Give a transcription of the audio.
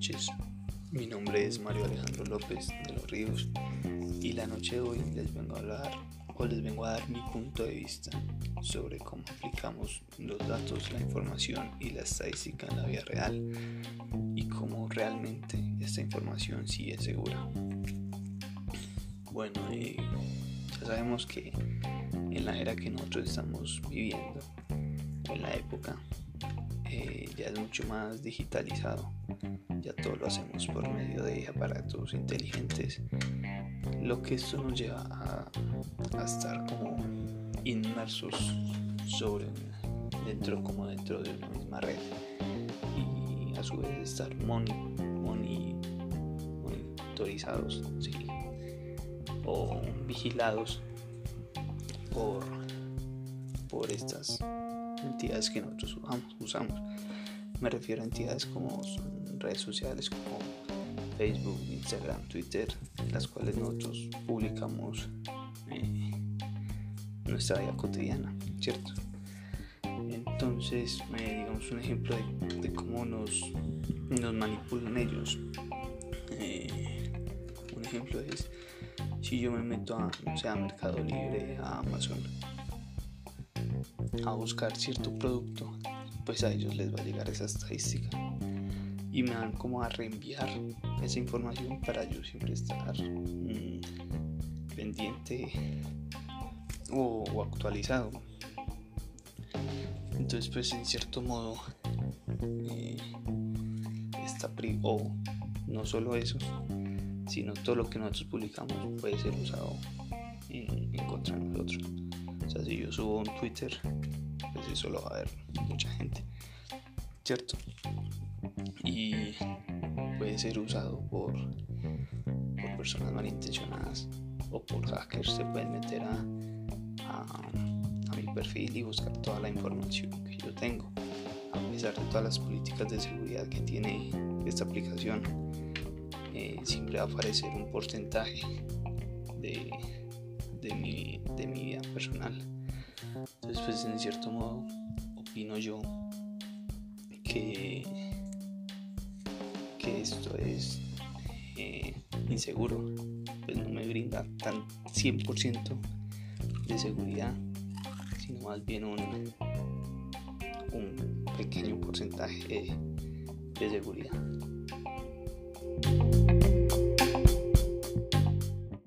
noches, mi nombre es Mario Alejandro López de los Ríos y la noche de hoy les vengo a hablar o les vengo a dar mi punto de vista sobre cómo aplicamos los datos, la información y la estadística en la vida real y cómo realmente esta información sí es segura. Bueno, eh, ya sabemos que en la era que nosotros estamos viviendo, en la época eh, ya es mucho más digitalizado. Ya todo lo hacemos por medio de aparatos inteligentes. Lo que esto nos lleva a, estar como inmersos sobre dentro como dentro de una misma red y a su vez estar monitorizados o vigilados por, por estas entidades que nosotros usamos. Me refiero a entidades como redes sociales como Facebook, Instagram, Twitter, las cuales nosotros publicamos eh, nuestra vida cotidiana, ¿cierto? Entonces, eh, digamos un ejemplo de, cómo nos, manipulan ellos. Eh, un ejemplo es si yo me meto a, no sé, a Mercado Libre, a Amazon, a buscar cierto producto, pues a ellos les va a llegar esa estadística y me van como a reenviar esa información para yo siempre estar mm, pendiente o, actualizado. Entonces pues en cierto modo eh, está o no solo eso, sino todo lo que nosotros publicamos puede ser usado en, en contra de nosotros. O sea, si yo subo un Twitter, pues eso lo va a ver mucha gente, ¿cierto? Y puede ser usado por, por personas malintencionadas o por hackers. Se pueden meter a, a, mi perfil y buscar toda la información que yo tengo. A pesar de todas las políticas de seguridad que tiene esta aplicación, eh, siempre va a aparecer un porcentaje de de mi, de mi vida personal. Entonces, pues en cierto modo, opino yo que, que esto es eh, inseguro, pues no me brinda tan 100% de seguridad, sino más bien un, un pequeño porcentaje de seguridad.